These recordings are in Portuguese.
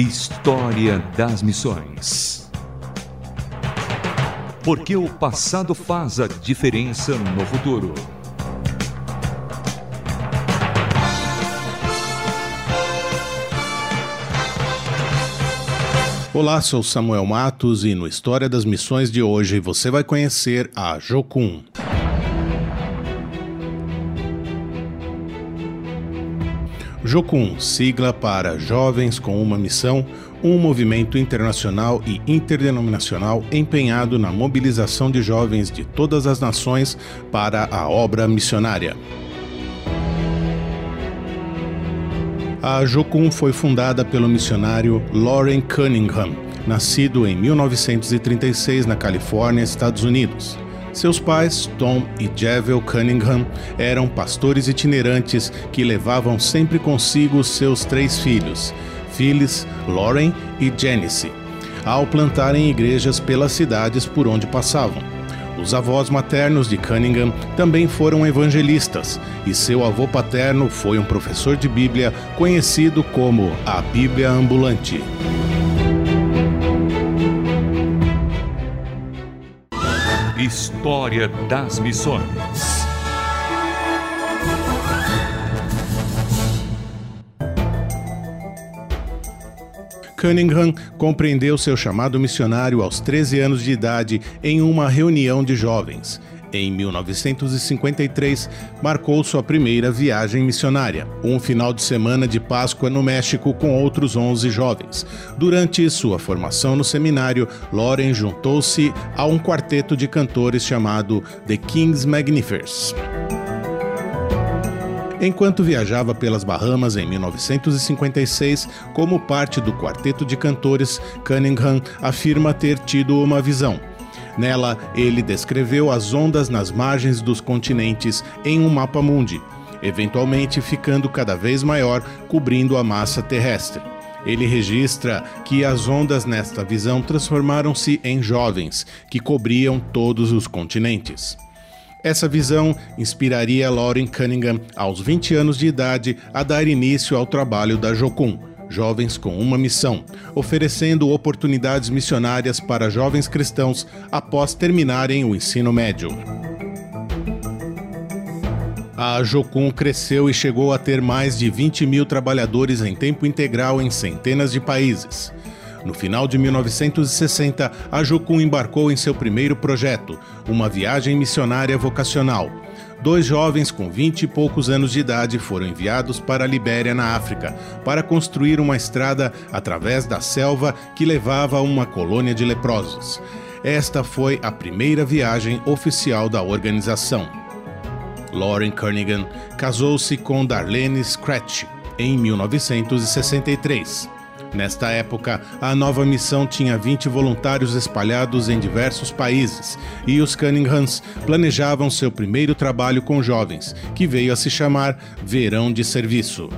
História das Missões. Porque o passado faz a diferença no futuro. Olá, sou Samuel Matos e no História das Missões de hoje você vai conhecer a Jocum. Jocum, sigla para Jovens com uma Missão, um movimento internacional e interdenominacional empenhado na mobilização de jovens de todas as nações para a obra missionária. A Jocum foi fundada pelo missionário Lauren Cunningham, nascido em 1936 na Califórnia, Estados Unidos. Seus pais, Tom e Javel Cunningham, eram pastores itinerantes que levavam sempre consigo seus três filhos, Phyllis, Lauren e Janice, ao plantarem igrejas pelas cidades por onde passavam. Os avós maternos de Cunningham também foram evangelistas, e seu avô paterno foi um professor de Bíblia conhecido como a Bíblia Ambulante. História das Missões. Cunningham compreendeu seu chamado missionário aos 13 anos de idade em uma reunião de jovens em 1953, marcou sua primeira viagem missionária, um final de semana de Páscoa no México com outros 11 jovens. Durante sua formação no seminário, Loren juntou-se a um quarteto de cantores chamado The King's Magnificers. Enquanto viajava pelas Bahamas em 1956, como parte do quarteto de cantores, Cunningham afirma ter tido uma visão. Nela, ele descreveu as ondas nas margens dos continentes em um mapa mundi, eventualmente ficando cada vez maior, cobrindo a massa terrestre. Ele registra que as ondas nesta visão transformaram-se em jovens, que cobriam todos os continentes. Essa visão inspiraria Lauren Cunningham, aos 20 anos de idade, a dar início ao trabalho da Jocum, Jovens com uma Missão, oferecendo oportunidades missionárias para jovens cristãos após terminarem o ensino médio. A Jocum cresceu e chegou a ter mais de 20 mil trabalhadores em tempo integral em centenas de países. No final de 1960, a Jocum embarcou em seu primeiro projeto, uma viagem missionária vocacional dois jovens com vinte e poucos anos de idade foram enviados para a Libéria, na África, para construir uma estrada através da selva que levava a uma colônia de leprosos. Esta foi a primeira viagem oficial da organização. Lauren Kernigan casou-se com Darlene Scratch em 1963. Nesta época, a nova missão tinha 20 voluntários espalhados em diversos países e os Cunninghams planejavam seu primeiro trabalho com jovens, que veio a se chamar Verão de Serviço.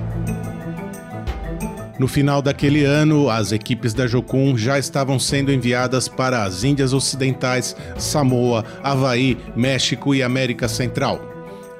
No final daquele ano, as equipes da Jocum já estavam sendo enviadas para as Índias Ocidentais, Samoa, Havaí, México e América Central.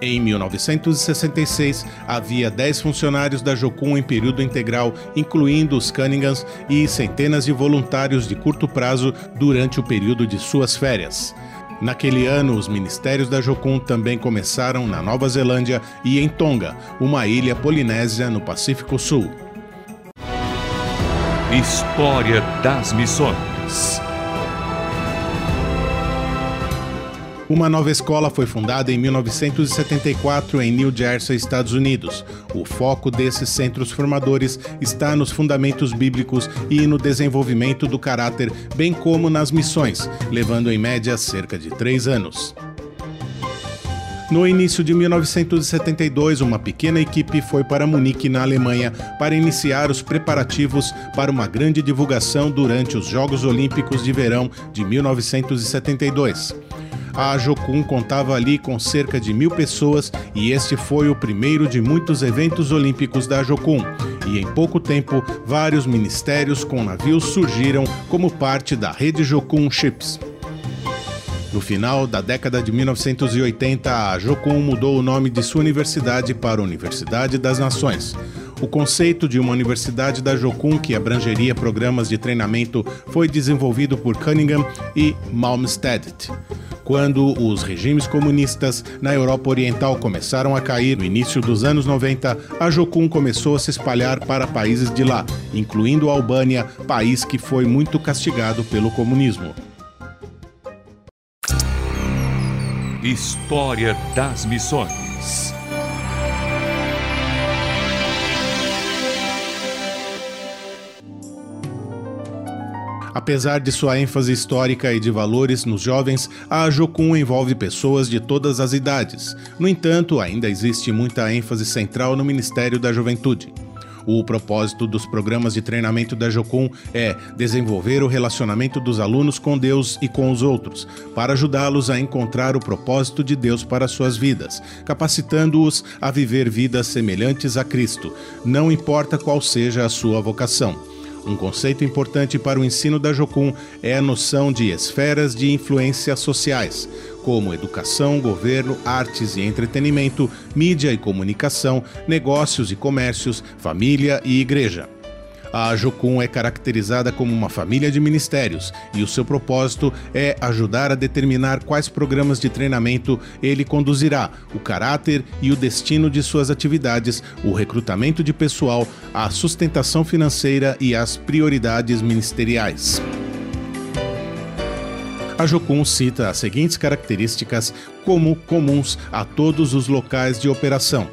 Em 1966, havia 10 funcionários da Jocum em período integral, incluindo os Cunninghams e centenas de voluntários de curto prazo durante o período de suas férias. Naquele ano, os ministérios da Jocum também começaram na Nova Zelândia e em Tonga, uma ilha polinésia no Pacífico Sul. História das Missões Uma nova escola foi fundada em 1974 em New Jersey, Estados Unidos. O foco desses centros formadores está nos fundamentos bíblicos e no desenvolvimento do caráter, bem como nas missões, levando em média cerca de três anos. No início de 1972, uma pequena equipe foi para Munique, na Alemanha, para iniciar os preparativos para uma grande divulgação durante os Jogos Olímpicos de Verão de 1972. A Jocum contava ali com cerca de mil pessoas e este foi o primeiro de muitos eventos olímpicos da Jocum. E em pouco tempo, vários ministérios com navios surgiram como parte da rede Jocum Ships. No final da década de 1980, a Jocum mudou o nome de sua universidade para Universidade das Nações. O conceito de uma universidade da Jokun que abrangeria programas de treinamento foi desenvolvido por Cunningham e Malmstedt. Quando os regimes comunistas na Europa Oriental começaram a cair no início dos anos 90, a Jokun começou a se espalhar para países de lá, incluindo a Albânia, país que foi muito castigado pelo comunismo. História das Missões Apesar de sua ênfase histórica e de valores nos jovens, a Jocum envolve pessoas de todas as idades. No entanto, ainda existe muita ênfase central no Ministério da Juventude. O propósito dos programas de treinamento da Jocum é desenvolver o relacionamento dos alunos com Deus e com os outros, para ajudá-los a encontrar o propósito de Deus para suas vidas, capacitando-os a viver vidas semelhantes a Cristo, não importa qual seja a sua vocação. Um conceito importante para o ensino da Jocum é a noção de esferas de influência sociais, como educação, governo, artes e entretenimento, mídia e comunicação, negócios e comércios, família e igreja. A Jocum é caracterizada como uma família de ministérios e o seu propósito é ajudar a determinar quais programas de treinamento ele conduzirá, o caráter e o destino de suas atividades, o recrutamento de pessoal, a sustentação financeira e as prioridades ministeriais. A Jocum cita as seguintes características como comuns a todos os locais de operação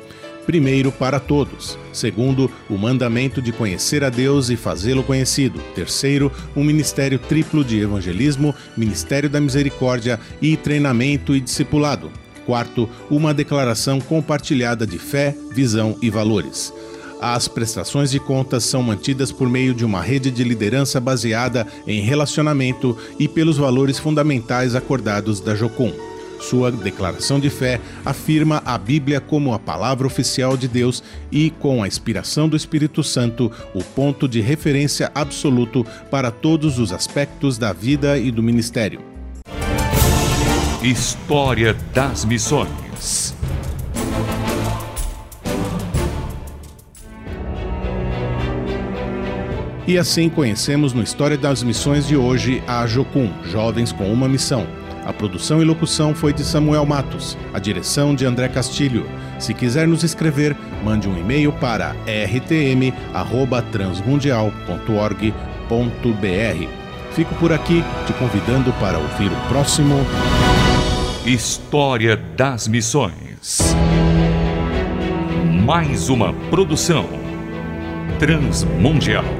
Primeiro, para todos. Segundo, o mandamento de conhecer a Deus e fazê-lo conhecido. Terceiro, um ministério triplo de evangelismo, ministério da misericórdia e treinamento e discipulado. Quarto, uma declaração compartilhada de fé, visão e valores. As prestações de contas são mantidas por meio de uma rede de liderança baseada em relacionamento e pelos valores fundamentais acordados da Jocum. Sua declaração de fé afirma a Bíblia como a palavra oficial de Deus e, com a inspiração do Espírito Santo, o ponto de referência absoluto para todos os aspectos da vida e do ministério. História das Missões E assim conhecemos no História das Missões de hoje a Jocum, Jovens com uma Missão a produção e locução foi de Samuel Matos, a direção de André Castilho. Se quiser nos escrever, mande um e-mail para rtm@transmundial.org.br. Fico por aqui, te convidando para ouvir o próximo História das Missões. Mais uma produção transmundial.